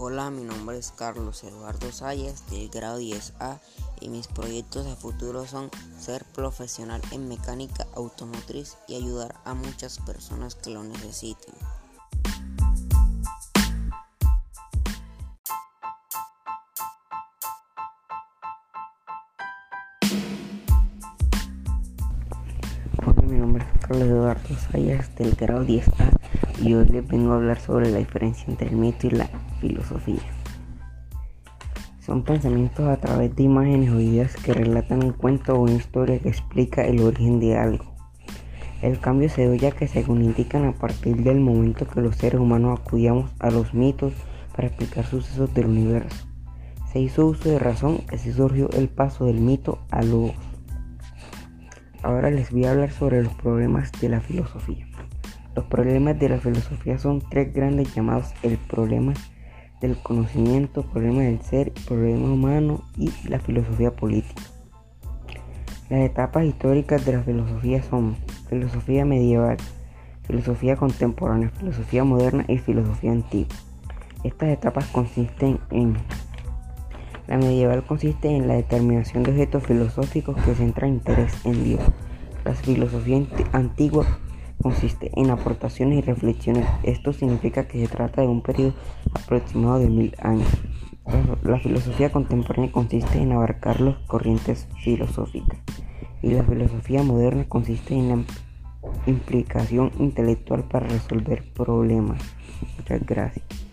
Hola, mi nombre es Carlos Eduardo Sayas del grado 10A y mis proyectos a futuro son ser profesional en mecánica automotriz y ayudar a muchas personas que lo necesiten. Hola, mi nombre es Carlos Eduardo Sayas del grado 10A y hoy les vengo a hablar sobre la diferencia entre el mito y la filosofía. Son pensamientos a través de imágenes o ideas que relatan un cuento o una historia que explica el origen de algo. El cambio se dio ya que según indican a partir del momento que los seres humanos acudíamos a los mitos para explicar sucesos del universo. Se hizo uso de razón y así surgió el paso del mito a logos. Ahora les voy a hablar sobre los problemas de la filosofía. Los problemas de la filosofía son tres grandes llamados el problema del conocimiento, problema del ser, problema humano y la filosofía política. Las etapas históricas de la filosofía son filosofía medieval, filosofía contemporánea, filosofía moderna y filosofía antigua. Estas etapas consisten en la medieval consiste en la determinación de objetos filosóficos que centran interés en Dios. La filosofía antigua consiste en aportaciones y reflexiones. Esto significa que se trata de un periodo aproximado de mil años. La filosofía contemporánea consiste en abarcar las corrientes filosóficas y la filosofía moderna consiste en la implicación intelectual para resolver problemas. Muchas gracias.